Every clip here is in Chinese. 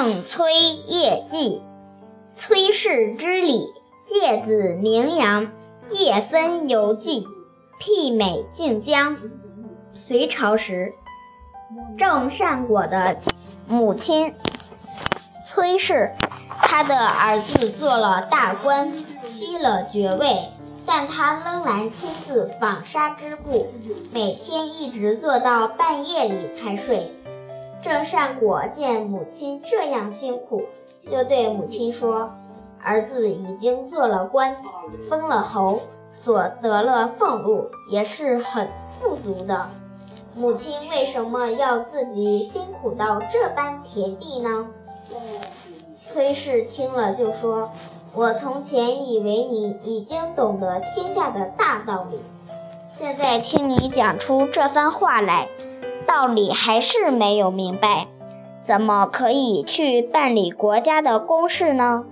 郑崔夜记，崔氏之礼，介子名扬，夜分游记，媲美晋江。隋朝时，郑善果的母亲崔氏，他的儿子做了大官，袭了爵位，但他仍然亲自纺纱织布，每天一直做到半夜里才睡。郑善果见母亲这样辛苦，就对母亲说：“儿子已经做了官，封了侯，所得了俸禄也是很富足的。母亲为什么要自己辛苦到这般田地呢？”崔氏听了就说：“我从前以为你已经懂得天下的大道理，现在听你讲出这番话来。”道理还是没有明白，怎么可以去办理国家的公事呢？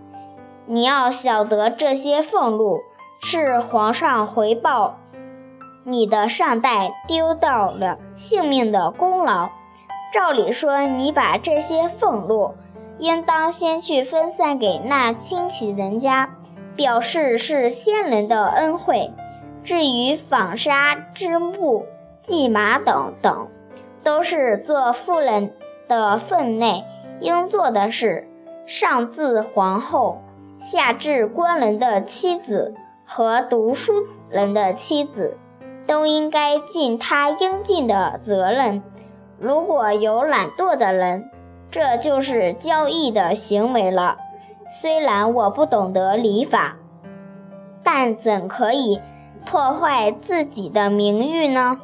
你要晓得，这些俸禄是皇上回报你的上代丢掉了性命的功劳。照理说，你把这些俸禄应当先去分散给那亲戚人家，表示是先人的恩惠。至于纺纱、织布、系马等等。都是做妇人的分内应做的事，上自皇后，下至官人的妻子和读书人的妻子，都应该尽他应尽的责任。如果有懒惰的人，这就是交易的行为了。虽然我不懂得礼法，但怎可以破坏自己的名誉呢？